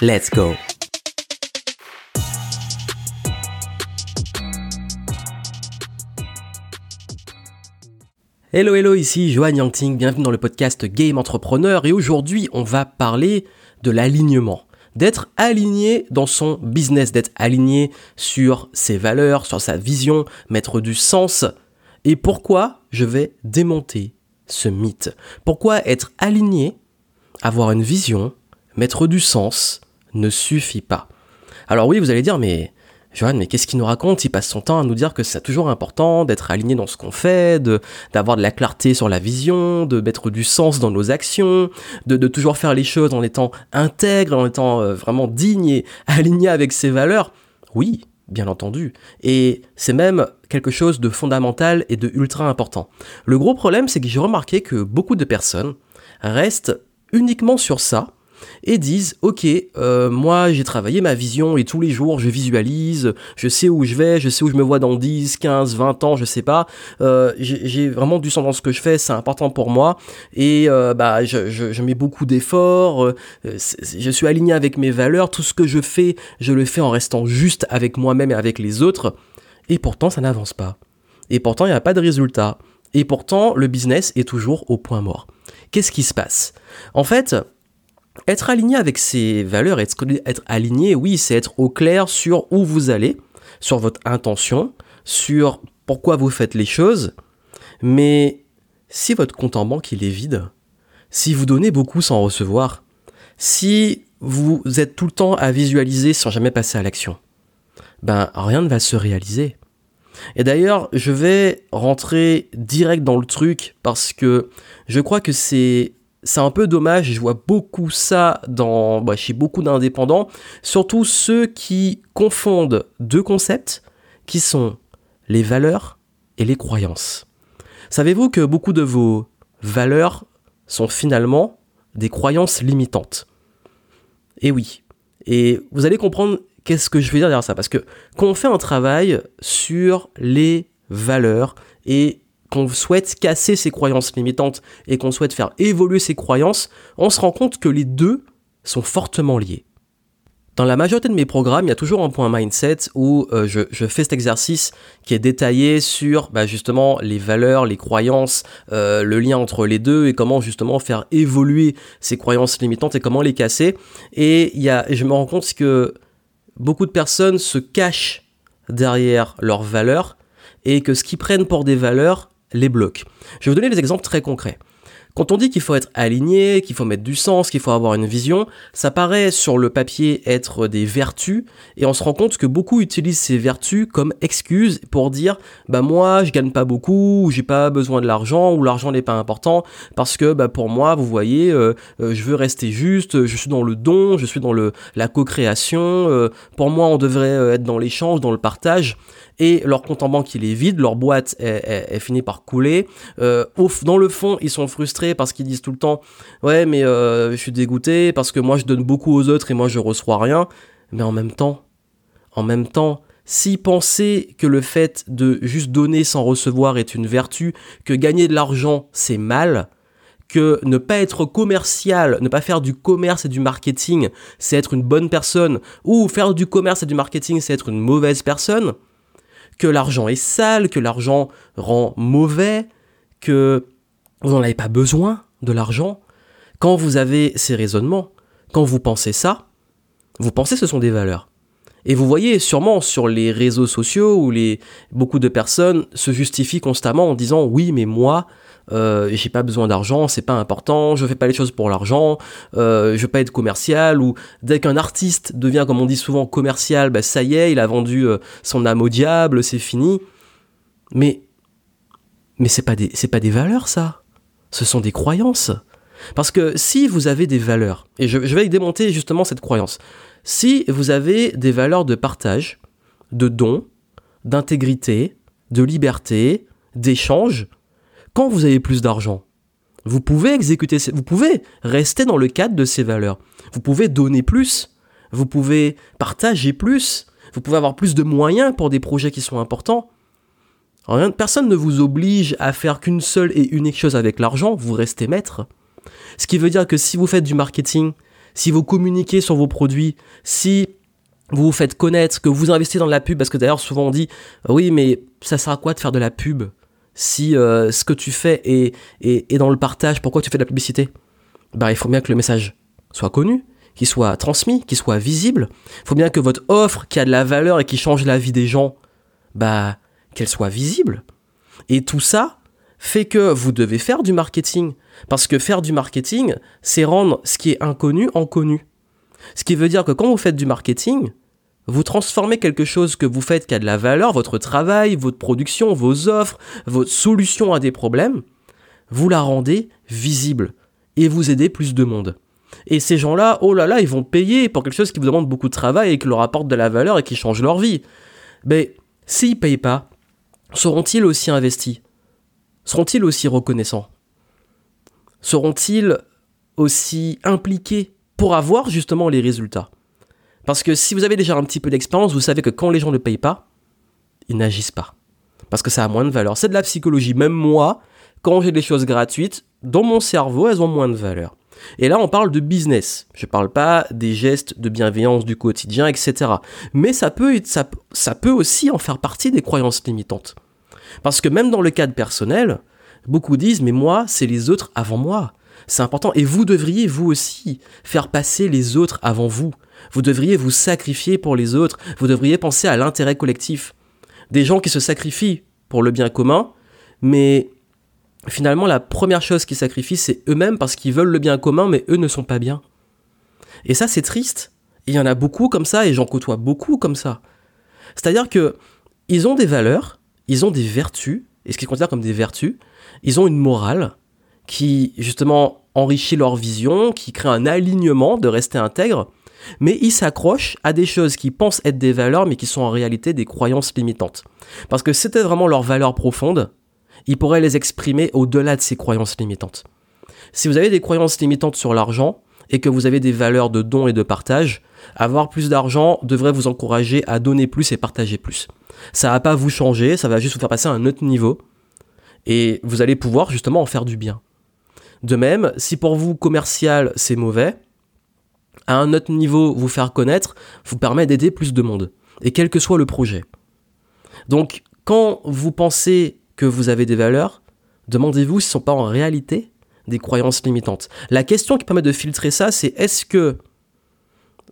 Let's go Hello hello, ici Johan Yangting, bienvenue dans le podcast Game Entrepreneur et aujourd'hui on va parler de l'alignement. D'être aligné dans son business, d'être aligné sur ses valeurs, sur sa vision, mettre du sens. Et pourquoi je vais démonter ce mythe? Pourquoi être aligné, avoir une vision, mettre du sens, ne suffit pas. Alors oui, vous allez dire, mais Johan, mais qu'est-ce qu'il nous raconte? Il passe son temps à nous dire que c'est toujours important d'être aligné dans ce qu'on fait, d'avoir de la clarté sur la vision, de mettre du sens dans nos actions, de, de toujours faire les choses en étant intègre, en étant euh, vraiment digne et aligné avec ses valeurs. Oui, bien entendu. Et c'est même quelque chose de fondamental et de ultra important. Le gros problème, c'est que j'ai remarqué que beaucoup de personnes restent uniquement sur ça et disent ok euh, moi j'ai travaillé ma vision et tous les jours je visualise je sais où je vais je sais où je me vois dans 10 15 20 ans je sais pas. Euh, j'ai vraiment du sens dans ce que je fais c'est important pour moi. Et euh, bah je, je, mets beaucoup d'efforts je suis aligné avec mes valeurs. Tout ce que je fais je le fais en restant juste avec moi-même et avec les autres. Et pourtant ça n'avance pas. Et pourtant il n'y a pas de résultat. Et pourtant le business est toujours au point mort. Qu'est-ce qui se passe? En fait être aligné avec ses valeurs, être, être aligné, oui, c'est être au clair sur où vous allez, sur votre intention, sur pourquoi vous faites les choses. Mais si votre compte en banque il est vide, si vous donnez beaucoup sans recevoir, si vous êtes tout le temps à visualiser sans jamais passer à l'action, ben rien ne va se réaliser. Et d'ailleurs, je vais rentrer direct dans le truc parce que je crois que c'est c'est un peu dommage, je vois beaucoup ça dans, bah, chez beaucoup d'indépendants, surtout ceux qui confondent deux concepts qui sont les valeurs et les croyances. Savez-vous que beaucoup de vos valeurs sont finalement des croyances limitantes? Et oui. Et vous allez comprendre qu'est-ce que je veux dire derrière ça. Parce que quand on fait un travail sur les valeurs et qu'on souhaite casser ses croyances limitantes et qu'on souhaite faire évoluer ses croyances, on se rend compte que les deux sont fortement liés. Dans la majorité de mes programmes, il y a toujours un point mindset où euh, je, fais cet exercice qui est détaillé sur bah, justement les valeurs, les croyances, euh, le lien entre les deux et comment justement faire évoluer ces croyances limitantes et comment les casser. Et il y a, je me rends compte que beaucoup de personnes se cachent derrière leurs valeurs et que ce qu'ils prennent pour des valeurs les blocs. Je vais vous donner des exemples très concrets. Quand on dit qu'il faut être aligné, qu'il faut mettre du sens, qu'il faut avoir une vision, ça paraît sur le papier être des vertus et on se rend compte que beaucoup utilisent ces vertus comme excuse pour dire bah moi je gagne pas beaucoup, ou j'ai pas besoin de l'argent ou l'argent n'est pas important parce que bah pour moi vous voyez euh, euh, je veux rester juste, je suis dans le don, je suis dans la co-création, euh, pour moi on devrait être dans l'échange, dans le partage et leur compte en banque il est vide, leur boîte est, fini par couler. Euh, dans le fond, ils sont frustrés parce qu'ils disent tout le temps ouais mais euh, je suis dégoûté parce que moi je donne beaucoup aux autres et moi je reçois rien. Mais en même temps, en même temps, S'ils pensaient que le fait de juste donner sans recevoir est une vertu, que gagner de l'argent c'est mal, que ne pas être commercial, ne pas faire du commerce et du marketing, c'est être une bonne personne, ou faire du commerce et du marketing, c'est être une mauvaise personne, que l'argent est sale, que l'argent rend mauvais, que vous n'en avez pas besoin de l'argent. Quand vous avez ces raisonnements, quand vous pensez ça, vous pensez que ce sont des valeurs. Et vous voyez sûrement sur les réseaux sociaux où beaucoup de personnes se justifient constamment en disant oui mais moi euh, j'ai pas besoin d'argent, c'est pas important, je fais pas les choses pour l'argent, euh, je veux pas être commercial, ou dès qu'un artiste devient, comme on dit souvent, commercial, bah ça y est, il a vendu euh, son âme au diable, c'est fini. Mais, mais c'est pas des, c'est pas des valeurs, ça. Ce sont des croyances. Parce que si vous avez des valeurs, et je, je vais démonter justement cette croyance, Si vous avez des valeurs de partage, de don, d'intégrité, de liberté, d'échange, vous avez plus d'argent, vous pouvez exécuter, vous pouvez rester dans le cadre de ces valeurs. Vous pouvez donner plus, vous pouvez partager plus, vous pouvez avoir plus de moyens pour des projets qui sont importants. personne ne vous oblige à faire qu'une seule et unique chose avec l'argent, vous restez maître. Ce qui veut dire que si vous faites du marketing, si vous communiquez sur vos produits, si vous vous faites connaître, que vous investissez dans la pub, parce que d'ailleurs souvent on dit oui mais ça sert à quoi de faire de la pub? Si euh, ce que tu fais est, est, dans le partage, pourquoi tu fais de la publicité? Bah il faut bien que le message soit connu, qu'il soit transmis, qu'il soit visible. Il faut bien que votre offre qui a de la valeur et qui change la vie des gens, bah qu'elle soit visible. Et tout ça fait que vous devez faire du marketing. Parce que faire du marketing, c'est rendre ce qui est inconnu en connu. Ce qui veut dire que quand vous faites du marketing, vous transformez quelque chose que vous faites qui a de la valeur, votre travail, votre production, vos offres, votre solution à des problèmes, vous la rendez visible et vous aidez plus de monde. Et ces gens-là, oh là là, ils vont payer pour quelque chose qui vous demande beaucoup de travail et qui leur apporte de la valeur et qui change leur vie. Mais s'ils ne payent pas, seront-ils aussi investis? Seront-ils aussi reconnaissants? Seront-ils aussi impliqués pour avoir justement les résultats? Parce que si vous avez déjà un petit peu d'expérience, vous savez que quand les gens ne payent pas, ils n'agissent pas. Parce que ça a moins de valeur. C'est de la psychologie. Même moi, quand j'ai des choses gratuites, dans mon cerveau, elles ont moins de valeur. Et là, on parle de business. Je ne parle pas des gestes de bienveillance du quotidien, etc. Mais ça peut, ça, peut aussi en faire partie des croyances limitantes. Parce que même dans le cadre personnel, beaucoup disent, mais moi, c'est les autres avant moi. C'est important. Et vous devriez, vous aussi, faire passer les autres avant vous. Vous devriez vous sacrifier pour les autres. Vous devriez penser à l'intérêt collectif. Des gens qui se sacrifient pour le bien commun, mais finalement, la première chose qu'ils sacrifient, c'est eux-mêmes parce qu'ils veulent le bien commun, mais eux ne sont pas bien. Et ça, c'est triste. Il y en a beaucoup comme ça, et j'en côtoie beaucoup comme ça. C'est-à-dire que ils ont des valeurs, ils ont des vertus, et ce qu'ils considèrent comme des vertus, ils ont une morale qui, justement, enrichit leur vision, qui crée un alignement de rester intègre, mais ils s'accrochent à des choses qui pensent être des valeurs, mais qui sont en réalité des croyances limitantes. Parce que c'était vraiment leurs valeurs profondes, ils pourraient les exprimer au-delà de ces croyances limitantes. Si vous avez des croyances limitantes sur l'argent, et que vous avez des valeurs de don et de partage, avoir plus d'argent devrait vous encourager à donner plus et partager plus. Ça va pas vous changer, ça va juste vous faire passer à un autre niveau, et vous allez pouvoir justement en faire du bien. De même, si pour vous commercial c'est mauvais, à un autre niveau vous faire connaître vous permet d'aider plus de monde, et quel que soit le projet. Donc, quand vous pensez que vous avez des valeurs, demandez-vous si ce ne sont pas en réalité des croyances limitantes. La question qui permet de filtrer ça, c'est est-ce que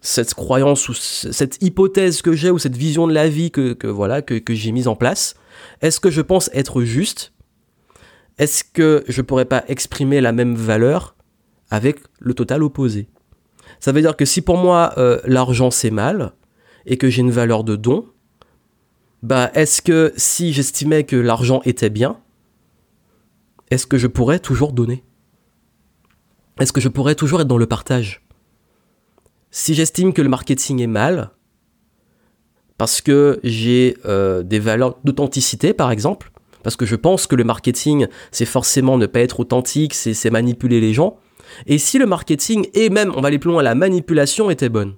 cette croyance ou cette hypothèse que j'ai ou cette vision de la vie que, voilà que, que j'ai mise en place, est-ce que je pense être juste Est-ce que je pourrais pas exprimer la même valeur avec le total opposé? Ça veut dire que si pour moi euh, l'argent c'est mal et que j'ai une valeur de don, bah est-ce que si j'estimais que l'argent était bien, est-ce que je pourrais toujours donner? Est-ce que je pourrais toujours être dans le partage? Si j'estime que le marketing est mal, parce que j'ai euh, des valeurs d'authenticité par exemple, parce que je pense que le marketing c'est forcément ne pas être authentique, c'est manipuler les gens, et si le marketing et même, on va aller plus loin, la manipulation était bonne,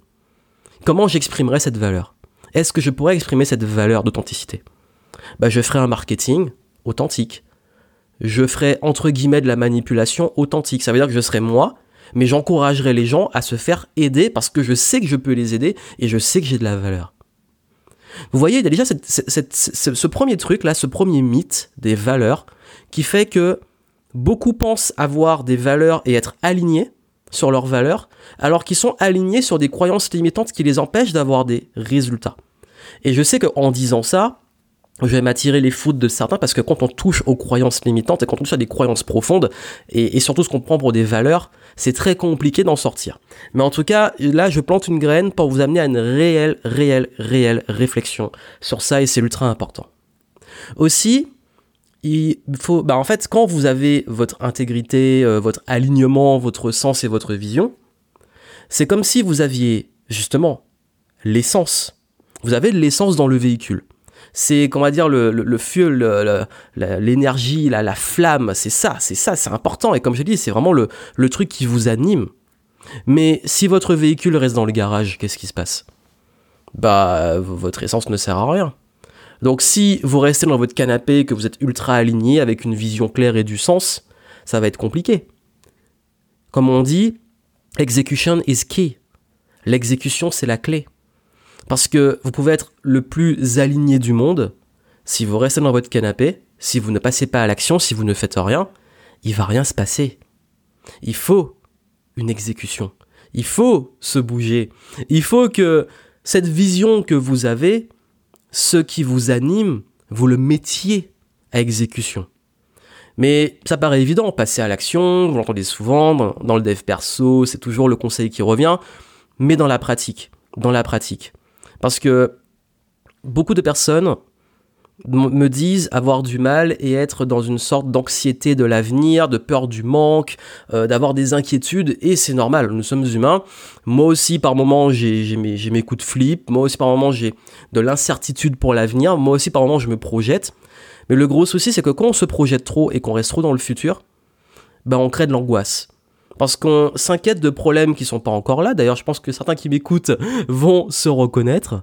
comment j'exprimerais cette valeur? Est-ce que je pourrais exprimer cette valeur d'authenticité? Bah, Je ferais un marketing authentique. Je ferais entre guillemets de la manipulation authentique. Ça veut dire que je serais moi, mais j'encouragerais les gens à se faire aider parce que je sais que je peux les aider et je sais que j'ai de la valeur. Vous voyez, il y a déjà ce premier truc là, ce premier mythe des valeurs qui fait que beaucoup pensent avoir des valeurs et être alignés sur leurs valeurs, alors qu'ils sont alignés sur des croyances limitantes qui les empêchent d'avoir des résultats. Et je sais qu'en disant ça, je vais m'attirer les foudres de certains parce que quand on touche aux croyances limitantes et quand on touche à des croyances profondes et, surtout ce qu'on prend pour des valeurs, c'est très compliqué d'en sortir. Mais en tout cas, là, je plante une graine pour vous amener à une réelle, réelle, réelle réflexion sur ça et c'est ultra important. Aussi, il faut, bah en fait, quand vous avez votre intégrité, euh, votre alignement, votre sens et votre vision, c'est comme si vous aviez justement l'essence. Vous avez de l'essence dans le véhicule. C'est, comment dire, le, le, fuel, l'énergie, la, la, flamme, c'est ça, c'est ça, c'est important. Et comme je dis, c'est vraiment le, le truc qui vous anime. Mais si votre véhicule reste dans le garage, qu'est-ce qui se passe? Bah, votre essence ne sert à rien. Donc si vous restez dans votre canapé, que vous êtes ultra aligné avec une vision claire et du sens, ça va être compliqué. Comme on dit, execution is key. L'exécution, c'est la clé. Parce que vous pouvez être le plus aligné du monde, si vous restez dans votre canapé, si vous ne passez pas à l'action, si vous ne faites rien, il va rien se passer. Il faut une exécution. Il faut se bouger. Il faut que cette vision que vous avez, ce qui vous anime, vous le mettiez à exécution. Mais ça paraît évident, passer à l'action, vous l'entendez souvent, dans, le dev perso, c'est toujours le conseil qui revient, mais dans la pratique, dans la pratique. Parce que beaucoup de personnes me disent avoir du mal et être dans une sorte d'anxiété de l'avenir, de peur du manque, euh, d'avoir des inquiétudes, et c'est normal, nous sommes humains. Moi aussi, par moments, j'ai mes, coups de flip, moi aussi, par moments, j'ai de l'incertitude pour l'avenir, moi aussi, par moments, je me projette. Mais le gros souci, c'est que quand on se projette trop et qu'on reste trop dans le futur, ben on crée de l'angoisse. Parce qu'on s'inquiète de problèmes qui sont pas encore là. D'ailleurs, je pense que certains qui m'écoutent vont se reconnaître.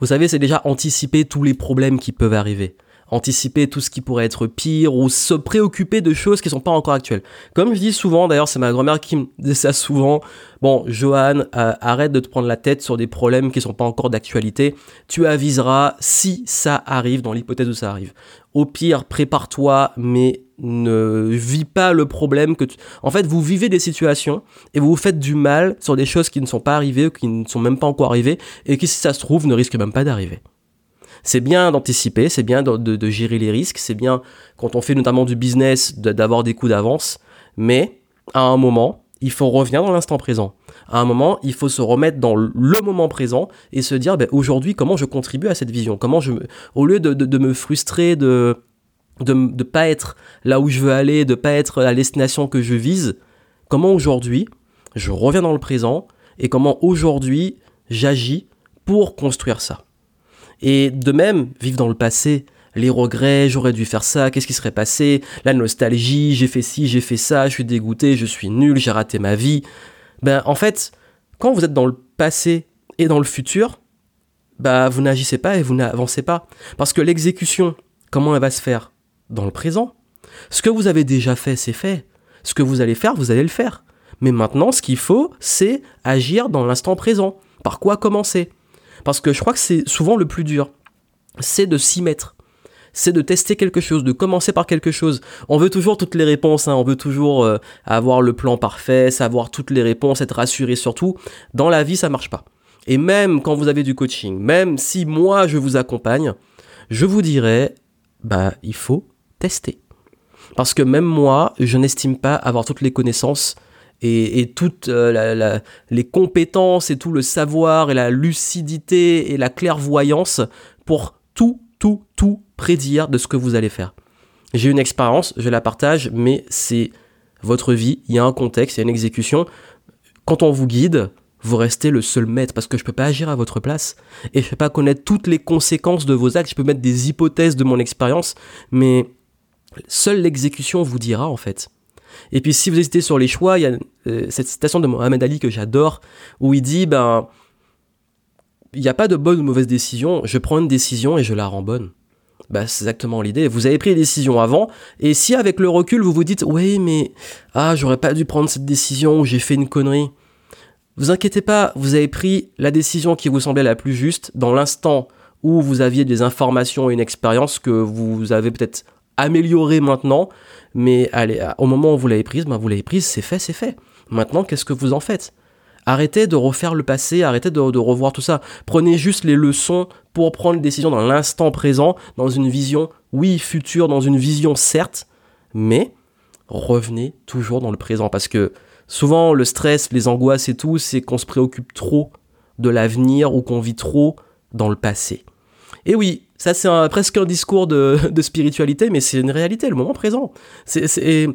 Vous savez, c'est déjà anticiper tous les problèmes qui peuvent arriver. Anticiper tout ce qui pourrait être pire ou se préoccuper de choses qui sont pas encore actuelles. Comme je dis souvent, d'ailleurs, c'est ma grand-mère qui me dit ça souvent. Bon, Johan, euh, arrête de te prendre la tête sur des problèmes qui sont pas encore d'actualité. Tu aviseras si ça arrive, dans l'hypothèse où ça arrive. Au pire, prépare-toi, mais ne vis pas le problème que tu... En fait, vous vivez des situations et vous vous faites du mal sur des choses qui ne sont pas arrivées, qui ne sont même pas encore arrivées et qui, si ça se trouve, ne risquent même pas d'arriver. C'est bien d'anticiper, c'est bien de, gérer les risques, c'est bien quand on fait notamment du business d'avoir des coups d'avance, mais à un moment, il faut revenir dans l'instant présent. À un moment, il faut se remettre dans le moment présent et se dire ben, aujourd'hui comment je contribue à cette vision, comment je me, au lieu de, de me frustrer de de ne pas être là où je veux aller, de pas être la destination que je vise, comment aujourd'hui je reviens dans le présent et comment aujourd'hui j'agis pour construire ça. Et de même, vivre dans le passé, les regrets, j'aurais dû faire ça, qu'est-ce qui serait passé, la nostalgie, j'ai fait ci, j'ai fait ça, je suis dégoûté, je suis nul, j'ai raté ma vie. Ben en fait, quand vous êtes dans le passé et dans le futur, bah vous n'agissez pas et vous n'avancez pas parce que l'exécution, comment elle va se faire? Dans le présent. Ce que vous avez déjà fait, c'est fait. Ce que vous allez faire, vous allez le faire. Mais maintenant, ce qu'il faut, c'est agir dans l'instant présent. Par quoi commencer? Parce que je crois que c'est souvent le plus dur. C'est de s'y mettre. C'est de tester quelque chose, de commencer par quelque chose. On veut toujours toutes les réponses, hein. on veut toujours euh, avoir le plan parfait, savoir toutes les réponses, être rassuré surtout. Dans la vie, ça marche pas. Et même quand vous avez du coaching, même si moi je vous accompagne, je vous dirais, bah il faut Parce que même moi, je n'estime pas avoir toutes les connaissances et, toutes euh, les compétences et tout le savoir et la lucidité et la clairvoyance pour tout, tout, tout prédire de ce que vous allez faire. J'ai une expérience, je la partage, mais c'est votre vie, il y a un contexte, il y a une exécution. Quand on vous guide, vous restez le seul maître parce que je ne peux pas agir à votre place et je ne peux pas connaître toutes les conséquences de vos actes. Je peux mettre des hypothèses de mon expérience, mais Seule l'exécution vous dira en fait. Et puis si vous hésitez sur les choix, il y a euh, cette citation de Mohamed Ali que j'adore, où il dit, ben, il n'y a pas de bonne ou mauvaise décision, je prends une décision et je la rends bonne. Bah, c'est exactement l'idée. Vous avez pris une décision avant, et si avec le recul vous vous dites, oui, mais, ah, j'aurais pas dû prendre cette décision, j'ai fait une connerie. Vous inquiétez pas, vous avez pris la décision qui vous semblait la plus juste dans l'instant où vous aviez des informations et une expérience que vous avez peut-être améliorer maintenant, mais allez, au moment où vous l'avez prise, ben vous l'avez prise, c'est fait, c'est fait. Maintenant, qu'est-ce que vous en faites? Arrêtez de refaire le passé, arrêtez de, revoir tout ça. Prenez juste les leçons pour prendre les décisions dans l'instant présent, dans une vision, oui, future, dans une vision certes, mais revenez toujours dans le présent parce que souvent le stress, les angoisses et tout, c'est qu'on se préoccupe trop de l'avenir ou qu'on vit trop dans le passé. Et oui, ça c'est presque un discours de, spiritualité, mais c'est une réalité, le moment présent. C'est,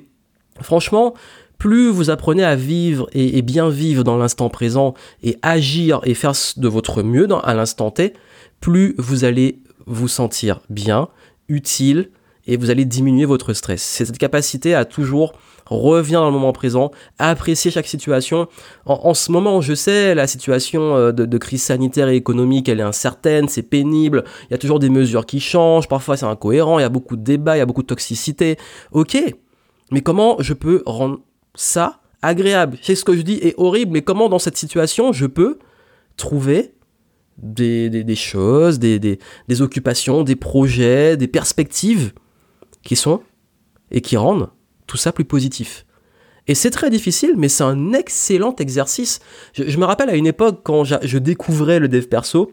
franchement, plus vous apprenez à vivre et, bien vivre dans l'instant présent et agir et faire de votre mieux dans, à l'instant T, plus vous allez vous sentir bien, utile et vous allez diminuer votre stress. C'est cette capacité à toujours revenir dans le moment présent, apprécier chaque situation. En, ce moment, je sais, la situation euh, de, crise sanitaire et économique, elle est incertaine, c'est pénible, il y a toujours des mesures qui changent, parfois c'est incohérent, il y a beaucoup de débats, il y a beaucoup de toxicité. Ok, mais comment je peux rendre ça agréable? C'est ce que je dis est horrible, mais comment dans cette situation je peux trouver des, choses, des occupations, des projets, des perspectives qui sont et qui rendent tout ça plus positif. Et c'est très difficile, mais c'est un excellent exercice. Je, me rappelle à une époque quand je découvrais le dev perso,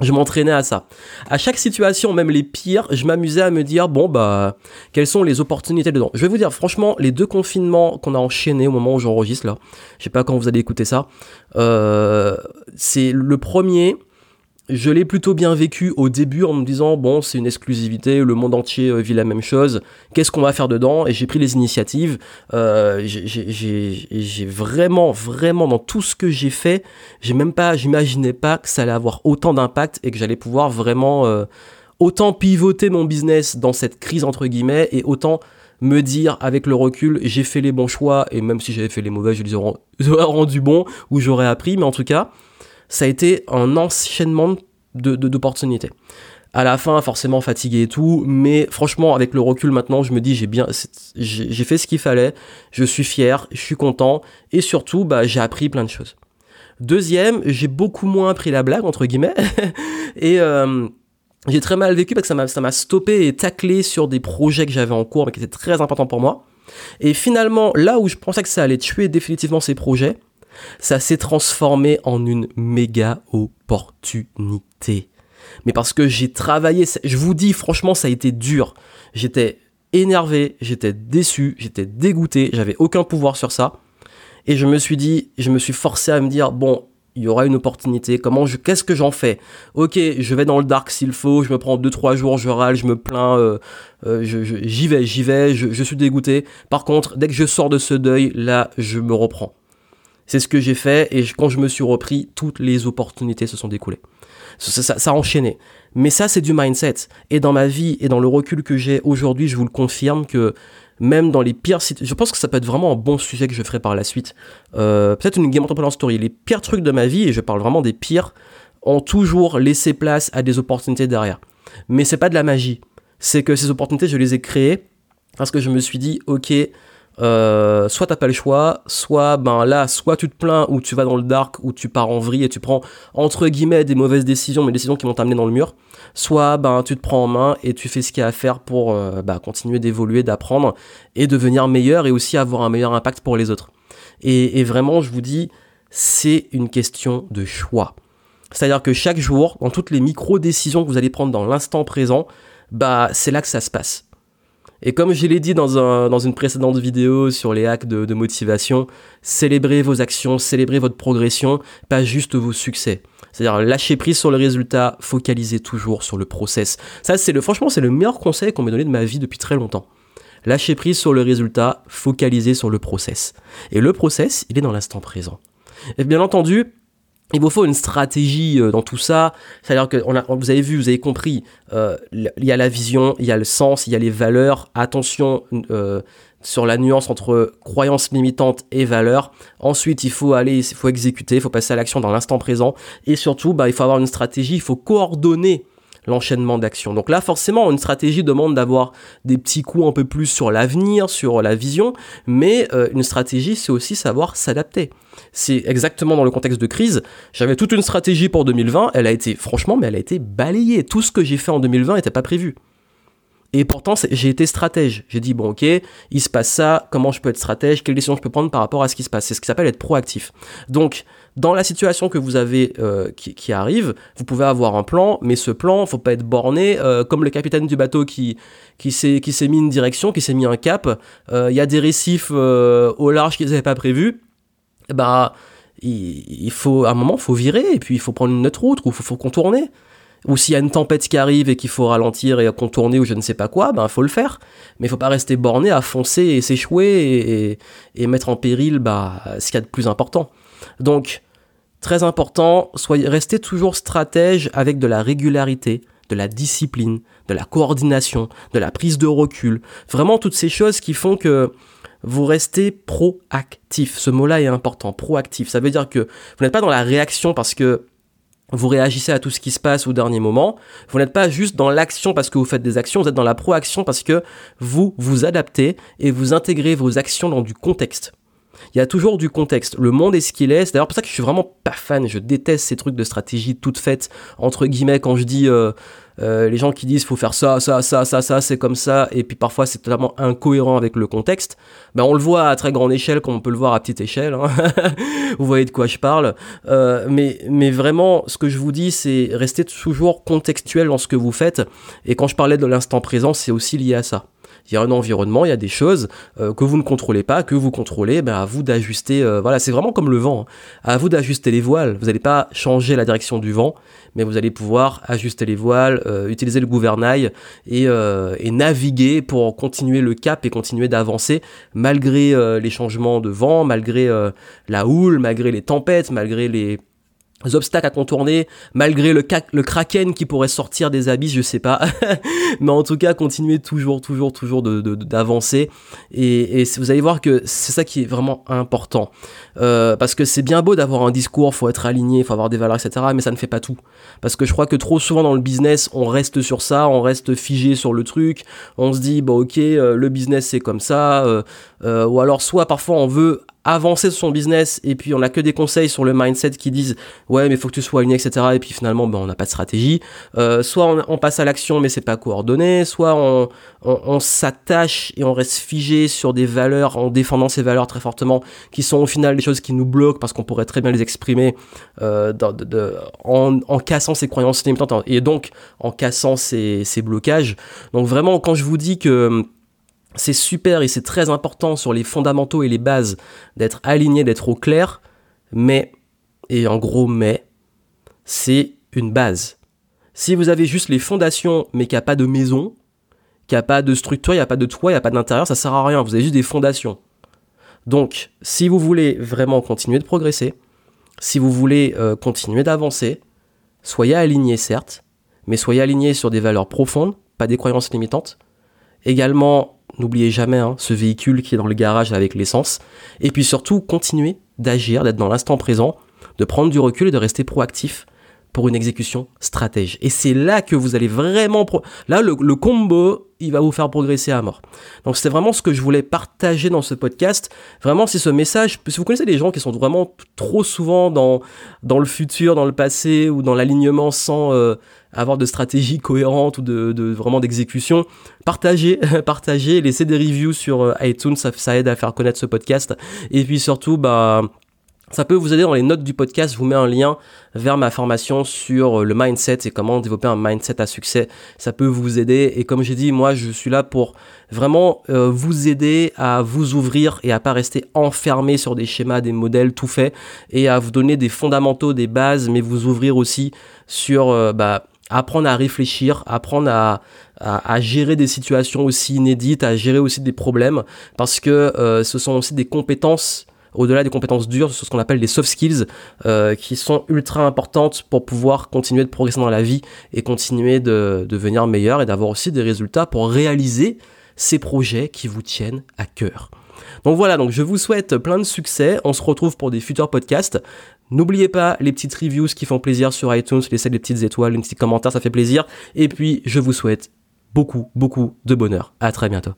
je m'entraînais à ça. À chaque situation, même les pires, je m'amusais à me dire bon bah quelles sont les opportunités dedans? Je vais vous dire franchement, les deux confinements qu'on a enchaînés au moment où j'enregistre là, je sais pas quand vous allez écouter ça, euh, c'est le premier je l'ai plutôt bien vécu au début en me disant bon c'est une exclusivité, le monde entier euh, vit la même chose, qu'est-ce qu'on va faire dedans? Et j'ai pris les initiatives. Euh, j'ai vraiment vraiment dans tout ce que j'ai fait, j'ai même pas, j'imaginais pas que ça allait avoir autant d'impact et que j'allais pouvoir vraiment euh, autant pivoter mon business dans cette crise entre guillemets et autant me dire avec le recul j'ai fait les bons choix et même si j'avais fait les mauvais je les aurais rendu bons ou j'aurais appris. Mais en tout cas ça a été un enchaînement d'opportunités. De, à la fin, forcément fatigué et tout, mais franchement, avec le recul maintenant, je me dis j'ai bien, j'ai fait ce qu'il fallait, je suis fier, je suis content, et surtout, bah, j'ai appris plein de choses. Deuxième, j'ai beaucoup moins pris la blague entre guillemets, et euh, j'ai très mal vécu parce que ça m'a stoppé et taclé sur des projets que j'avais en cours mais qui étaient très importants pour moi. Et finalement, là où je pensais que ça allait tuer définitivement ces projets, ça s'est transformé en une méga opportunité. Mais parce que j'ai travaillé, je vous dis franchement, ça a été dur. J'étais énervé, j'étais déçu, j'étais dégoûté, j'avais aucun pouvoir sur ça. Et je me suis dit, je me suis forcé à me dire, bon, il y aura une opportunité. Comment je, qu'est-ce que j'en fais? Ok, je vais dans le dark s'il faut. Je me prends deux trois jours, je râle, je me plains. Euh, euh, j'y vais, j'y vais. Je, suis dégoûté. Par contre, dès que je sors de ce deuil, là, je me reprends. C'est ce que j'ai fait et quand je me suis repris, toutes les opportunités se sont découlées. Ça, ça, a enchaîné. Mais ça, c'est du mindset. Et dans ma vie et dans le recul que j'ai aujourd'hui, je vous le confirme que même dans les pires je pense que ça peut être vraiment un bon sujet que je ferai par la suite. Euh, peut-être une game entrepreneur story. Les pires trucs de ma vie, et je parle vraiment des pires, ont toujours laissé place à des opportunités derrière. Mais c'est pas de la magie. C'est que ces opportunités, je les ai créées parce que je me suis dit, ok, euh, soit t'as pas le choix, soit ben là, soit tu te plains ou tu vas dans le dark ou tu pars en vrille et tu prends entre guillemets des mauvaises décisions, mais des décisions qui vont t'amener dans le mur. Soit ben tu te prends en main et tu fais ce qu'il y a à faire pour euh, bah, continuer d'évoluer, d'apprendre et devenir meilleur et aussi avoir un meilleur impact pour les autres. Et, vraiment, je vous dis, c'est une question de choix. C'est-à-dire que chaque jour, dans toutes les micro-décisions que vous allez prendre dans l'instant présent, bah c'est là que ça se passe. Et comme je l'ai dit dans, un, dans une précédente vidéo sur les hacks de, motivation, célébrez vos actions, célébrez votre progression, pas juste vos succès. C'est-à-dire lâcher prise sur le résultat, focalisez toujours sur le process. Ça, c'est le, franchement, c'est le meilleur conseil qu'on m'ait donné de ma vie depuis très longtemps. Lâcher prise sur le résultat, focalisez sur le process. Et le process, il est dans l'instant présent. Et bien entendu, il vous faut une stratégie euh, dans tout ça. C'est-à-dire que vous avez vu, vous avez compris, euh, il y a la vision, il y a le sens, il y a les valeurs. Attention euh, sur la nuance entre croyances limitantes et valeurs. Ensuite, il faut aller, il faut exécuter, il faut passer à l'action dans l'instant présent. Et surtout, bah, il faut avoir une stratégie, il faut coordonner l'enchaînement d'actions. Donc là, forcément, une stratégie demande d'avoir des petits coups un peu plus sur l'avenir, sur la vision, mais euh, une stratégie, c'est aussi savoir s'adapter. C'est exactement dans le contexte de crise. J'avais toute une stratégie pour 2020, elle a été, franchement, mais elle a été balayée. Tout ce que j'ai fait en 2020 n'était pas prévu. Et pourtant, j'ai été stratège. J'ai dit, bon, ok, il se passe ça, comment je peux être stratège, quelles décisions je peux prendre par rapport à ce qui se passe? C'est ce qui s'appelle être proactif. Donc, dans la situation que vous avez euh, qui, arrive, vous pouvez avoir un plan, mais ce plan, faut pas être borné, euh, comme le capitaine du bateau qui, qui s'est mis une direction, qui s'est mis un cap. Euh, il y a des récifs au large qu'ils n'avaient pas prévus. Bah, il, faut à un moment, faut virer, et puis il faut prendre une autre route, ou faut, faut contourner. ou s'il y a une tempête qui arrive et qu'il faut ralentir et contourner ou je ne sais pas quoi, ben faut le faire. Mais il faut pas rester borné à foncer et s'échouer et, mettre en péril bah, ce qu'il y a de plus important. Donc, très important, soyez, restez toujours stratège avec de la régularité, de la discipline, de la coordination, de la prise de recul. Vraiment toutes ces choses qui font que vous restez proactif. Ce mot-là est important, proactif. Ça veut dire que vous n'êtes pas dans la réaction parce que vous réagissez à tout ce qui se passe au dernier moment. Vous n'êtes pas juste dans l'action parce que vous faites des actions, vous êtes dans la proaction parce que vous vous adaptez et vous intégrez vos actions dans du contexte. Il y a toujours du contexte. Le monde est ce qu'il est. C'est d'ailleurs pour ça que je suis vraiment pas fan. Je déteste ces trucs de stratégie toutes faites, entre guillemets, quand je dis euh, euh, les gens qui disent faut faire ça, ça, ça, ça, ça, c'est comme ça, et puis parfois c'est totalement incohérent avec le contexte. Ben on le voit à très grande échelle comme on peut le voir à petite échelle. Hein. vous voyez de quoi je parle. Euh, mais, mais vraiment, ce que je vous dis, c'est rester toujours contextuel dans ce que vous faites. Et quand je parlais de l'instant présent, c'est aussi lié à ça il y a un environnement, il y a des choses euh, que vous ne contrôlez pas, que vous contrôlez, ben à vous d'ajuster. Euh, voilà, c'est vraiment comme le vent. Hein. À vous d'ajuster les voiles. Vous n'allez pas changer la direction du vent, mais vous allez pouvoir ajuster les voiles, euh, utiliser le gouvernail et, et, naviguer pour continuer le cap et continuer d'avancer malgré les changements de vent, malgré la houle, malgré les tempêtes, malgré les obstacles à contourner, malgré le, le kraken qui pourrait sortir des abysses, je sais pas. Mais en tout cas, continuez toujours, toujours, toujours d'avancer. De, et, et, vous allez voir que c'est ça qui est vraiment important. Euh, parce que c'est bien beau d'avoir un discours, faut être aligné, faut avoir des valeurs, etc. Mais ça ne fait pas tout. Parce que je crois que trop souvent dans le business, on reste sur ça, on reste figé sur le truc. On se dit, bon ok, euh, le business c'est comme ça. Euh, euh, ou alors soit parfois on veut avancer sur son business et puis on a que des conseils sur le mindset qui disent ouais mais faut que tu sois aligné etc et puis finalement ben, on n'a pas de stratégie. Euh, soit on, passe à l'action mais c'est pas coordonné. Soit on, on, s'attache et on reste figé sur des valeurs en défendant ces valeurs très fortement qui sont au final des choses qui nous bloquent parce qu'on pourrait très bien les exprimer euh, de, en, en, cassant ces croyances limitantes et donc en cassant ces, ces blocages. Donc vraiment quand je vous dis que c'est super et c'est très important sur les fondamentaux et les bases d'être aligné, d'être au clair, mais, et en gros mais, c'est une base. Si vous avez juste les fondations mais qu'il n'y a pas de maison, qu'il n'y a pas de structure, il n'y a pas de toit, il n'y a pas d'intérieur, ça sert à rien, vous avez juste des fondations. Donc, si vous voulez vraiment continuer de progresser, si vous voulez euh, continuer d'avancer, soyez aligné certes, mais soyez aligné sur des valeurs profondes, pas des croyances limitantes. Également, N'oubliez jamais hein, ce véhicule qui est dans le garage avec l'essence. Et puis surtout, continuez d'agir, d'être dans l'instant présent, de prendre du recul et de rester proactif pour une exécution stratège. Et c'est là que vous allez vraiment... Là, le, combo, il va vous faire progresser à mort. Donc c'est vraiment ce que je voulais partager dans ce podcast. Vraiment, c'est ce message. Si vous connaissez des gens qui sont vraiment trop souvent dans, dans le futur, dans le passé ou dans l'alignement sans euh, avoir de stratégie cohérente ou de, de vraiment d'exécution, partagez, partagez, laissez des reviews sur euh, iTunes, ça, ça aide à faire connaître ce podcast. Et puis surtout, bah ça peut vous aider dans les notes du podcast, je vous mets un lien vers ma formation sur euh, le mindset et comment développer un mindset à succès. Ça peut vous aider et comme j'ai dit, moi je suis là pour vraiment euh, vous aider à vous ouvrir et à pas rester enfermé sur des schémas, des modèles tout faits et à vous donner des fondamentaux, des bases, mais vous ouvrir aussi sur euh, bah, apprendre à réfléchir, apprendre à, à, gérer des situations aussi inédites, à gérer aussi des problèmes, parce que ce sont aussi des compétences au-delà des compétences dures, ce qu'on appelle les soft skills, euh, qui sont ultra importantes pour pouvoir continuer de progresser dans la vie et continuer de, devenir meilleur et d'avoir aussi des résultats pour réaliser ces projets qui vous tiennent à cœur. Donc voilà, donc je vous souhaite plein de succès. On se retrouve pour des futurs podcasts. N'oubliez pas les petites reviews qui font plaisir sur iTunes, laissez des petites étoiles, les petits commentaires, ça fait plaisir. Et puis, je vous souhaite beaucoup, beaucoup de bonheur. À très bientôt.